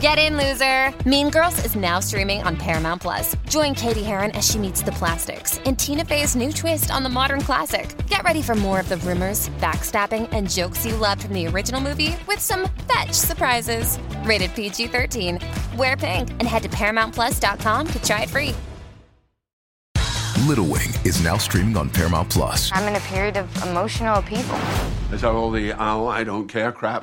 Get in, loser! Mean Girls is now streaming on Paramount Plus. Join Katie Heron as she meets the plastics in Tina Fey's new twist on the modern classic. Get ready for more of the rumors, backstabbing, and jokes you loved from the original movie with some fetch surprises. Rated PG 13. Wear pink and head to ParamountPlus.com to try it free. Little Wing is now streaming on Paramount Plus. I'm in a period of emotional upheaval. Is that all the oh, I don't care crap?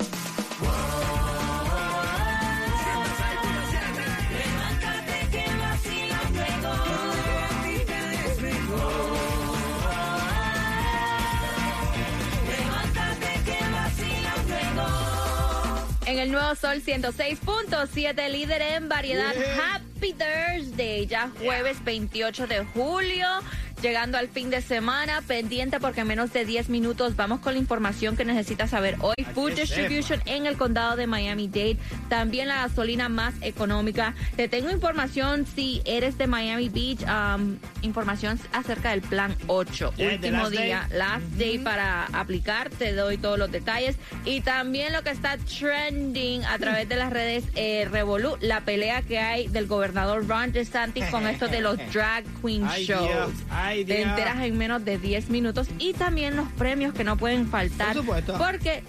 En el nuevo Sol 106.7, líder en variedad. Happy Thursday, ya jueves 28 de julio. Llegando al fin de semana, pendiente porque en menos de 10 minutos vamos con la información que necesitas saber hoy. Food Distribution en el condado de Miami-Dade, también la gasolina más económica. Te tengo información si eres de Miami Beach, um, información acerca del plan 8. Último día, last day para aplicar, te doy todos los detalles. Y también lo que está trending a través de las redes eh, Revolu, la pelea que hay del gobernador Ron DeSantis con esto de los drag queen shows. Ay, Te enteras en menos de 10 minutos y también los premios que no pueden faltar. Por supuesto. Porque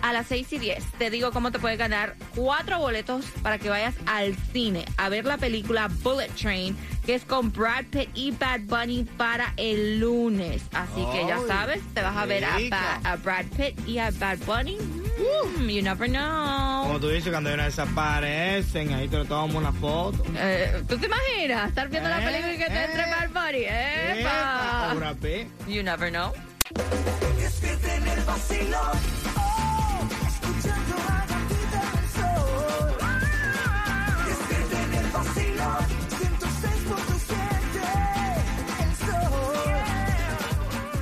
a las 6 y 10 te digo cómo te puedes ganar cuatro boletos para que vayas al cine a ver la película Bullet Train, que es con Brad Pitt y Bad Bunny para el lunes. Así que ya sabes, te vas a ver a, rico. Ba- a Brad Pitt y a Bad Bunny. Mm, you never know. Como tú dices, cuando ellos desaparecen, ahí te tomamos una foto. Eh, ¿Tú te imaginas estar viendo la Eh, película y que te eh. entre Bad Bunny? Epa, ¡Epa! You never know.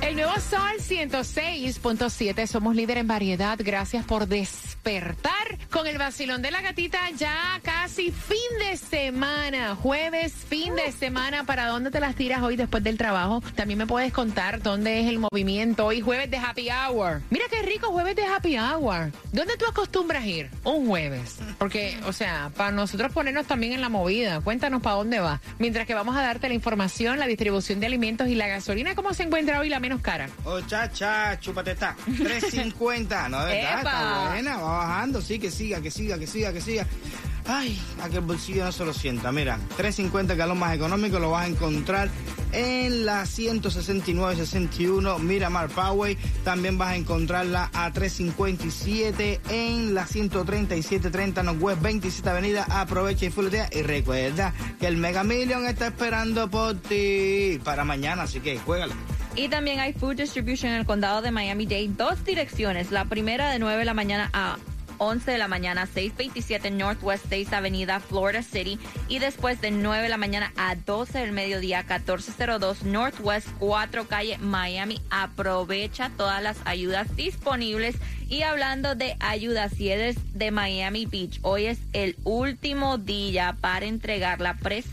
El nuevo Sol 106.7, somos líder en variedad. Gracias por despertar con el vacilón de la gatita. Ya casi fin de semana, jueves, fin de semana. ¿Para dónde te las tiras hoy después del trabajo? También me puedes contar dónde es el movimiento hoy, jueves de Happy Hour. Mira qué rico jueves de Happy Hour. ¿Dónde tú acostumbras ir? Un jueves. Porque, o sea, para nosotros ponernos también en la movida. Cuéntanos para dónde va. Mientras que vamos a darte la información, la distribución de alimentos y la gasolina, ¿cómo se encuentra hoy la menos cara? Oh, chacha, chúpate esta. 3.50, ¿no? De verdad, Epa. está buena, va bajando, sí, que que siga, que siga, que siga. Ay, a que el bolsillo no se lo sienta. Mira, 3.50 que es lo más económico, lo vas a encontrar en la 169.61 Miramar Poway. También vas a encontrarla a 3.57 en la 137.30 Northwest 27 Avenida. Aprovecha y fuletea. Y recuerda que el Mega Million está esperando por ti para mañana, así que juégala. Y también hay Food Distribution en el condado de Miami-Dade. Dos direcciones. La primera de 9 de la mañana a 11 de la mañana, 627 Northwest 6 Avenida, Florida City. Y después de 9 de la mañana a 12 del mediodía, 1402 Northwest 4 Calle, Miami. Aprovecha todas las ayudas disponibles. Y hablando de ayudas, si eres de Miami Beach, hoy es el último día para entregar la pres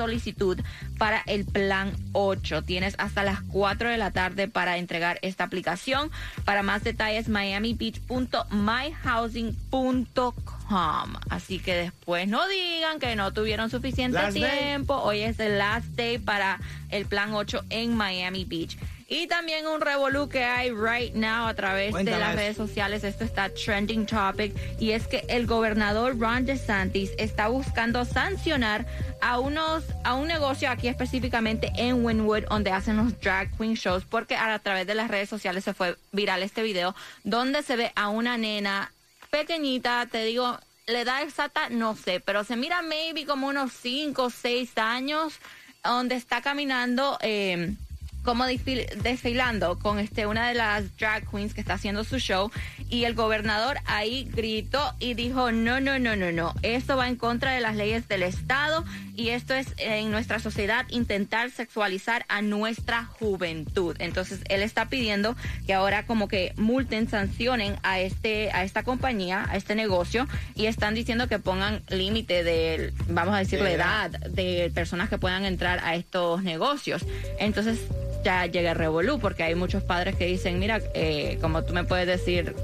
solicitud para el plan 8. Tienes hasta las 4 de la tarde para entregar esta aplicación. Para más detalles, miamibeach.myhousing.com. Así que después no digan que no tuvieron suficiente Last day. tiempo. Hoy es el last day para el plan 8 en Miami Beach. Y también un revolú que hay right now a través Cuéntame de las redes sociales. Esto está trending topic y es que el gobernador Ron DeSantis está buscando sancionar a unos a un negocio aquí específicamente en Wynwood donde hacen los drag queen shows porque a través de las redes sociales se fue viral este video donde se ve a una nena pequeñita, te digo, la edad exacta no sé, pero se mira maybe como unos 5 o 6 años donde está caminando. Eh, como desfil- desfilando con este una de las drag queens que está haciendo su show y el gobernador ahí gritó y dijo no no no no no esto va en contra de las leyes del estado y esto es en nuestra sociedad intentar sexualizar a nuestra juventud entonces él está pidiendo que ahora como que multen sancionen a este a esta compañía a este negocio y están diciendo que pongan límite de vamos a decir la edad de personas que puedan entrar a estos negocios. Entonces ya llega el revolú, porque hay muchos padres que dicen, mira, eh, como tú me puedes decir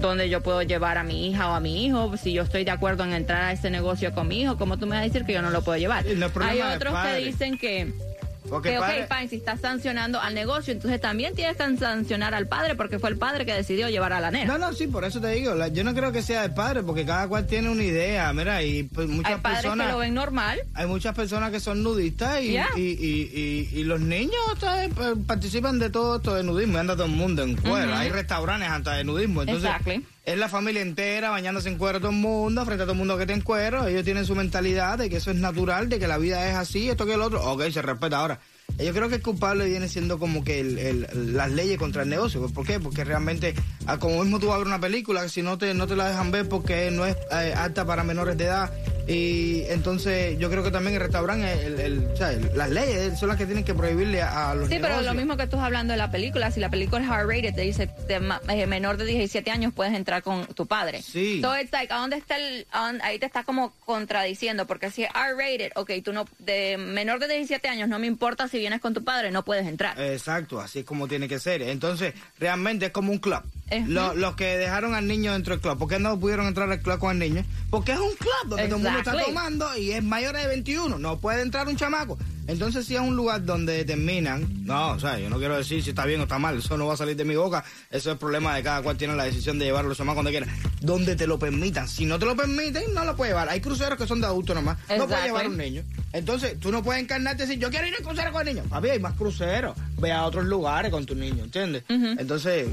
dónde yo puedo llevar a mi hija o a mi hijo, si yo estoy de acuerdo en entrar a ese negocio con mi hijo, ¿cómo tú me vas a decir que yo no lo puedo llevar? No hay otros que dicen que... Porque Que, ok, padre- fine, si estás sancionando al negocio, entonces también tienes que sancionar al padre porque fue el padre que decidió llevar a la nena. No, no, sí, por eso te digo, la- yo no creo que sea de padre, porque cada cual tiene una idea, mira, y pues, muchas Hay padres personas... que lo ven normal. Hay muchas personas que son nudistas y, Yeah. y, y, y- los niños ¿sabes? Pues, participan de todo esto de nudismo y anda todo el mundo en cuero. Hay restaurantes hasta de nudismo. Entonces, Exactly. Es la familia entera bañándose en cuero todo el mundo, frente a todo el mundo que está en cuero. Ellos tienen su mentalidad de que eso es natural, de que la vida es así, esto que el otro. Ok, se respeta ahora. Yo creo que el culpable viene siendo como que el- el- las leyes contra el negocio. ¿Por qué? Porque realmente, ah, como mismo tú vas una película, si no te, no te la dejan ver porque no es eh, apta para menores de edad. Y entonces yo creo que también el restaurante, el, el- o sea, el- las leyes son las que tienen que prohibirle a, a los Sí, pero lo mismo que tú estás hablando de la película, si la película es R-rated, te dice de ma- eh, menor de 17 años puedes entrar con tu padre. Sí. So it's like, ¿a dónde está el, dónde- ahí te está como contradiciendo, porque si es R-rated, ok, tú no, de menor de 17 años, no me importa si vienes con tu padre, no puedes entrar. Exacto, así es como tiene que ser. Entonces, realmente es como un club. Lo- los que dejaron al niño dentro del club, ¿por qué no pudieron entrar al club con el niño? Porque es un club donde mundo está tomando y es mayor de 21, no puede entrar un chamaco. Entonces, si es un lugar donde determinan, no, o sea, yo no quiero decir si está bien o está mal, eso no va a salir de mi boca, eso es el problema de cada cual tiene la decisión de llevarlo chamacos donde quiera, donde te lo permitan. Si no te lo permiten, no lo puedes llevar. Hay cruceros que son de adultos nomás, no puedes llevar a un niño. Entonces, tú no puedes encarnarte y decir, yo quiero ir al crucero con el niño. Papi, hay más cruceros. Ve a otros lugares con tu niño, ¿entiendes? Entonces,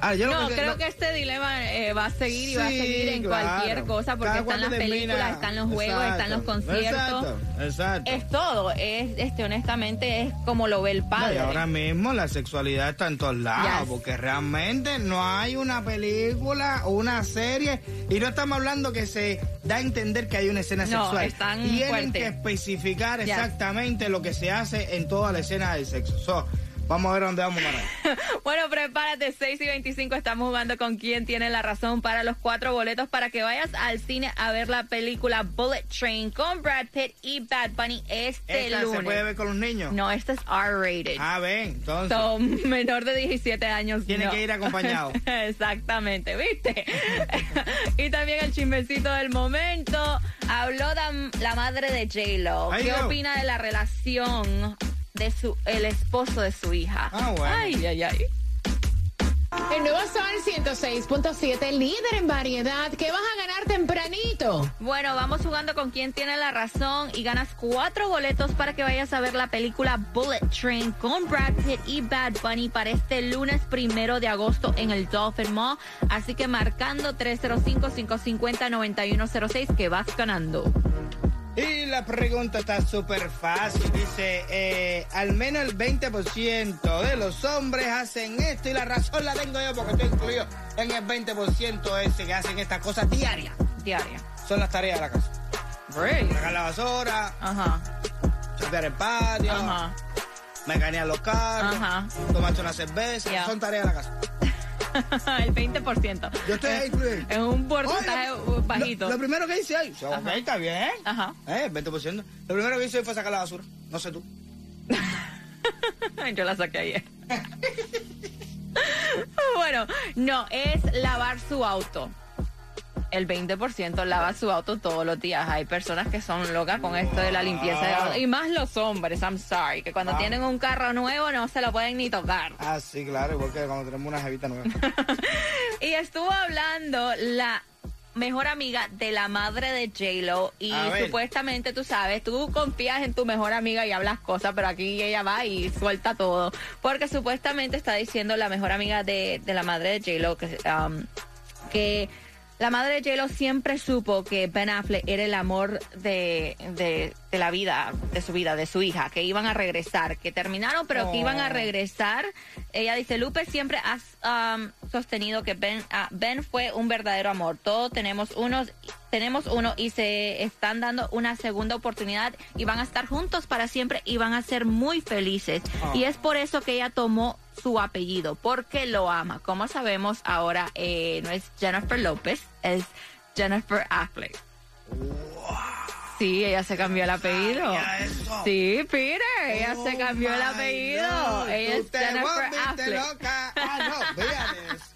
ah, yo lo No, que- creo lo- que este dilema eh, va a seguir y va a seguir en claro. cualquier cosa, porque Cada están las películas, están los juegos, están los Exacto, conciertos. Exacto, exacto. Es todo, es, este, honestamente, es como lo ve el padre. y ahora mismo la sexualidad está en todos lados, Yes. porque realmente no hay una película o una serie, y no estamos hablando que se da a entender que hay una escena No, sexual. están Tienen fuerte. que especificar Yes. exactamente lo que se hace en toda la escena del sexo. So, vamos a ver dónde vamos para Bueno, prepárate, 6 y 25 estamos jugando con quién tiene la razón para los cuatro boletos para que vayas al cine a ver la película Bullet Train con Brad Pitt y Bad Bunny este ¿Esta lunes. se puede ver con los niños? No, este es R-rated. Ah, ven, entonces. So, menor de 17 años. Tiene no. que ir acompañado. Exactamente, ¿viste? y también el chismecito del momento. Habló la madre de J-Lo. ¿Qué opina de la relación de su el esposo de su hija? Ah, bueno. Ay, ay, ay. El nuevo Sol 106.7, líder en variedad. ¿Qué vas a ganar tempranito? Bueno, vamos jugando con quién tiene la razón y ganas cuatro boletos para que vayas a ver la película Bullet Train con Brad Pitt y Bad Bunny para este lunes primero de agosto en el Dolphin Mall. Así que marcando 305-550-9106 que vas ganando. Y la pregunta está súper fácil. Dice, eh, al menos el 20% de los hombres hacen esto y la razón la tengo yo porque estoy incluido en el 20% ese que hacen estas cosas diarias. Diaria. Son las tareas de la casa. Sacar la basura, Ajá, limpiar el patio, ajá. mecanear los carros, Ajá. tomarse una cerveza. Yeah. Son tareas de la casa. el 20%. Yo estoy ahí incluido. Es un porcentaje bajito. Lo, lo primero que hice hoy, ok, está bien. Ajá. Eh, 20%. Lo primero que hice hoy fue sacar la basura. No sé tú. Yo la saqué ayer. bueno, no, es lavar su auto. El 20% lava su auto todos los días. Hay personas que son locas con esto de la limpieza de auto. Y más los hombres, I'm sorry, que cuando Ah. tienen un carro nuevo no se lo pueden ni tocar. Ah, sí, claro, igual que cuando tenemos una jevita nueva. Y estuvo hablando la mejor amiga de la madre de J-Lo y supuestamente tú sabes, tú confías en tu mejor amiga y hablas cosas, pero aquí ella va y suelta todo. Porque supuestamente está diciendo la mejor amiga de, de la madre de J-Lo que, um, que La madre de J-Lo siempre supo que Ben Affleck era el amor de, de, de la vida, de su vida, de su hija, que iban a regresar, que terminaron, pero que iban a regresar. Ella dice, Lupe siempre ha um, sostenido que Ben, ah, Ben fue un verdadero amor. Todos tenemos unos, tenemos uno y se están dando una segunda oportunidad y van a estar juntos para siempre y van a ser muy felices. Y es por eso que ella tomó su apellido, porque lo ama. Como sabemos, ahora eh, no es Jennifer López, es Jennifer Affleck. Sí, ella se cambió el apellido. Sí, Peter, ella Oh se cambió el apellido. God, Ella tú es Jennifer Affleck. loca. Ah, no.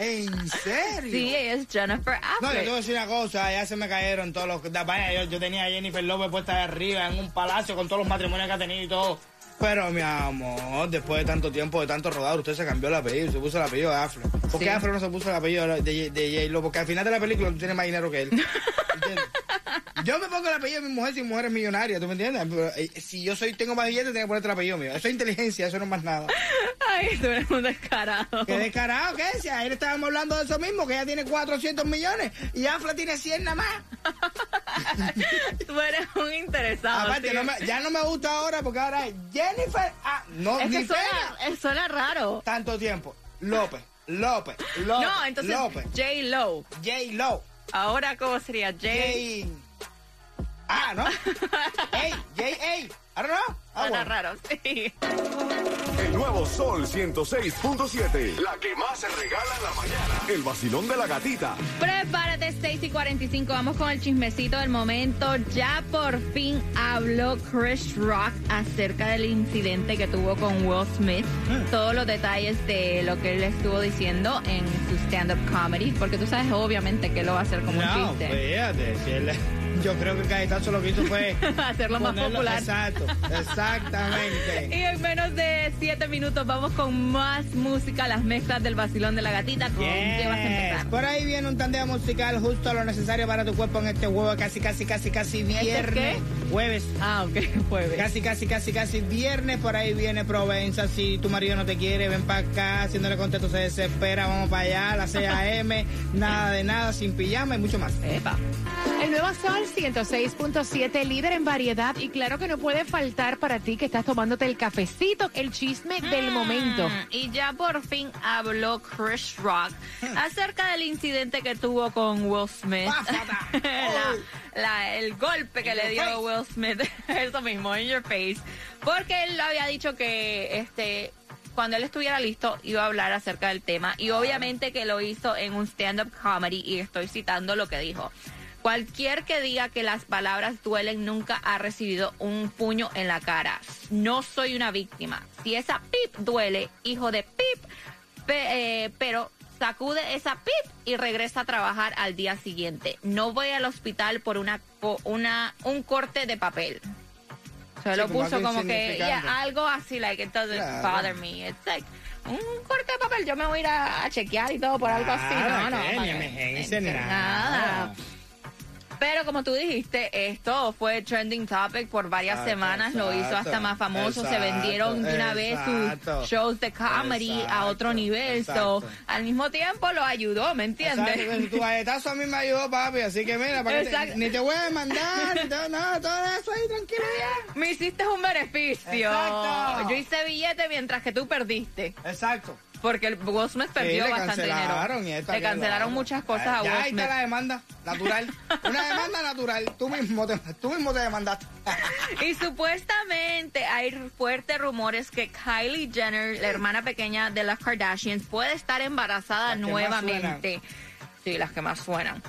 ¿En serio? Sí, ella es Jennifer No, yo Affleck. te voy a decir una cosa, ya se me cayeron todos los... Vaya, yo, yo tenía a Jennifer López puesta de arriba en un palacio con todos los matrimonios que ha tenido y todo. Pero, mi amor, después de tanto tiempo, de tanto rodar, usted se cambió el apellido, se puso el apellido de Affleck. ¿Por qué Sí. Affleck no se puso el apellido de, de J-Lo? Porque al final de la película tú tienes más dinero que él. Yo me pongo el apellido de mi mujer si mi mujer es millonaria, ¿tú me entiendes? Pero, eh, si yo soy tengo más billetes, tengo que ponerte el apellido mío. Eso es inteligencia, eso no es más nada. Ay, tú eres un descarado. Qué descarado que es. Si ayer estábamos hablando de eso mismo, que ella tiene 400 millones y Affleck tiene 100 nada más. Tú eres un interesado. Aparte, sí. no me- ya no me gusta ahora porque ahora es Jennifer. Ah, no, Es que suena, suena raro. Tanto tiempo. López, López, López. No, entonces López. J-Lo. J. Lo. Ahora, ¿cómo sería? J. J. Ah, ¿no? Ey, J. A. I don't know. Ah, bueno. raro, sí. El nuevo Sol 106.7. La que más se regala en la mañana. El vacilón de la gatita. Prepárate, Stacy 45. Vamos con el chismecito del momento. Ya por fin habló Chris Rock acerca del incidente que tuvo con Will Smith. Todos los detalles de lo que él estuvo diciendo en su stand-up comedy. Porque tú sabes, obviamente, que lo va a hacer como No, un chiste. fíjate. si él- yo creo que Caetazo lo que hizo fue. Hacerlo más popular. Exacto, exactamente. Y en menos de siete minutos vamos con más música, las mezclas del vacilón de la gatita. ¿Con qué vas a Yes. empezar? Por ahí viene un tandeo musical justo lo necesario para tu cuerpo en este jueves casi, casi, casi, casi viernes. Jueves. Ah, ok, jueves. Casi, casi, casi, casi viernes. Por ahí viene Provenza. Si tu marido no te quiere, ven para acá. Haciéndole contento se desespera. Vamos para allá a las 6 a.m. nada de nada, sin pijama y mucho más. Epa. El nuevo Sol 106.7, líder en variedad. Y claro que no puede faltar para ti que estás tomándote el cafecito, el chisme del momento. Mm, Y ya por fin habló Chris Rock acerca del incidente que tuvo con Will Smith. La- la- el golpe que In le dio face. Will Smith. Eso mismo, in your face. Porque él había dicho que este cuando él estuviera listo iba a hablar acerca del tema. Y obviamente que lo hizo en un stand-up comedy. Y estoy citando lo que dijo. Cualquier que diga que las palabras duelen nunca ha recibido un puño en la cara. No soy una víctima. Si esa pip duele, hijo de pip, pe- eh, pero sacude esa pip y regresa a trabajar al día siguiente. No voy al hospital por una, un corte de papel. Se lo puso como que yeah, algo así, like it doesn't Claro. bother me. It's like un corte de papel. Yo me voy a ir a, chequear y todo por algo así. No, no, ni nada. Pero como tú dijiste, esto fue trending topic por varias Exacto, semanas, lo hizo hasta más famoso, se vendieron de una vez sus shows de comedy a otro nivel, so, al mismo tiempo lo ayudó, ¿me entiendes? Tu galletazo a mí me ayudó, papi. Así que mira, para que te- ni te voy a demandar, ni te, no, todo eso ahí, tranquilo ya. Me hiciste un beneficio. Exacto. Yo hice billete mientras que tú perdiste. Exacto. Porque el Will Smith perdió bastante cancelaron dinero. Le cancelaron la- muchas cosas a ya Will ahí Smith. está la demanda, natural. Una demanda natural. Tú mismo te, tú mismo te demandaste. Y supuestamente hay fuertes rumores que Kylie Jenner, la hermana pequeña de las Kardashians, puede estar embarazada nuevamente. Sí, las que más suenan.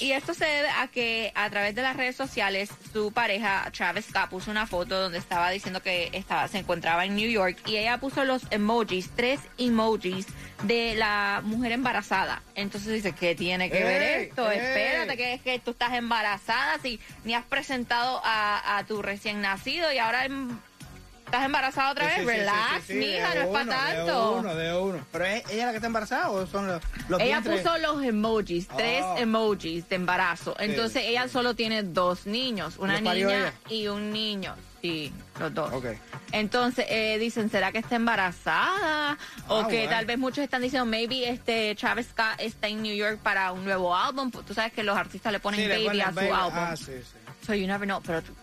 Y esto se debe a que a través de las redes sociales su pareja Travis Scott puso una foto donde estaba diciendo que estaba se encontraba en New York y ella puso los emojis, tres emojis de la mujer embarazada. Entonces dice, ¿qué tiene que ver esto? ey. Espérate, que es que tú estás embarazada si ni has presentado a, a tu recién nacido y ahora ¿Estás embarazada otra vez? Sí, sí, sí, Relax, sí, mija, no es para tanto. De uno, de uno. ¿Pero es ella la que está embarazada o son los, los Ella vientres? puso los emojis, tres Oh. emojis de embarazo. Entonces ella solo tiene dos niños, una ¿Los parió niña ella? y un niño. Sí, los dos. Entonces eh, dicen, ¿será que está embarazada? O Ah, que bueno. tal vez muchos están diciendo, maybe este Travis Scott está en New York para un nuevo álbum. Tú sabes que los artistas le ponen Sí, le baby ponen a su baby. álbum. Ah, sí, sí. So you never know, pero tú-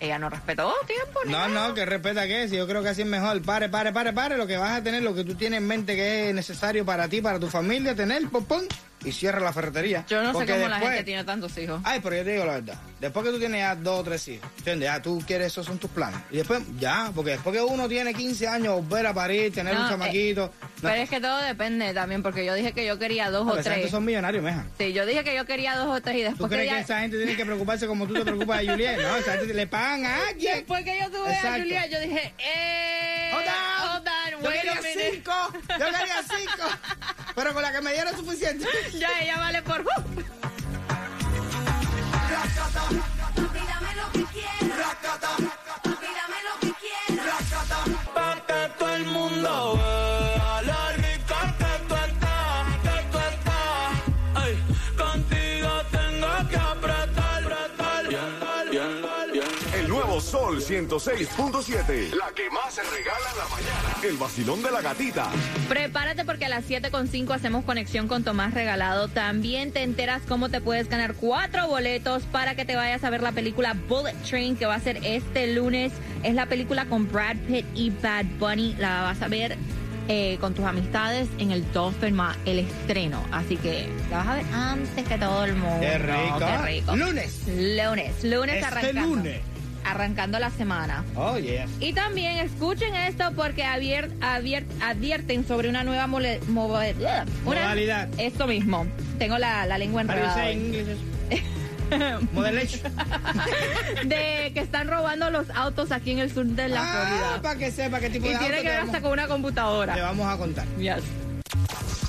ella no respetó tiempo. ni No, nada. no, que respeta que si yo creo que así es mejor. Pare, pare, pare, pare. Lo que vas a tener, lo que tú tienes en mente que es necesario para ti, para tu familia, tener, pum, pum, y cierra la ferretería. Yo no sé cómo la después- gente tiene tantos hijos. Ay, pero yo te digo la verdad. Después que tú tienes ya dos o tres hijos, ¿entiendes? Ya tú quieres, esos son tus planes. Y después, ya, porque después que uno tiene 15 años, volver a parir, tener No, un eh, chamaquito. no. Pero es que todo depende también, porque yo dije que yo quería dos No, o esa gente tres. son millonarios, meja. Sí, yo dije que yo quería dos o tres y ¿Tú después que, crees que esa gente tiene que preocuparse como tú te preocupas de Juliet? No, esa gente le pagan a alguien. Después que yo tuve a. Julia, yo dije, eh. Hold on. Yo quería minute. cinco. Yo quería cinco. Pero con la que me dieron suficiente. Ya, ella vale por. uh. Pa' que todo el mundo vea la rica que tú estás, que tú estás. Ay, contigo tengo que apretar, apretar, bien. El nuevo Sol 106.7. La que más se regala en la mañana. El vacilón de la gatita. Prepárate porque a las 7.5 hacemos conexión con Tomás Regalado. También te enteras cómo te puedes ganar cuatro boletos para que te vayas a ver la película Bullet Train que va a ser este lunes. Es la película con Brad Pitt y Bad Bunny. La vas a ver eh, con tus amistades en el Dolphin Ma, el estreno. Así que la vas a ver antes que todo el mundo. Qué rico. Qué rico. Lunes. Lunes, lunes Este arrancando. lunes. Arrancando la semana. Oh, yes. Y también escuchen esto porque abier- abier- advierten sobre una nueva mole- move- una- Modalidad. Esto mismo. Tengo la, la lengua enredada. De que están robando los autos aquí en el sur de la Ah, Florida. para que sepa qué tipo Y de tiene auto que te ver hasta con una Te computadora. vamos a contar. Yes.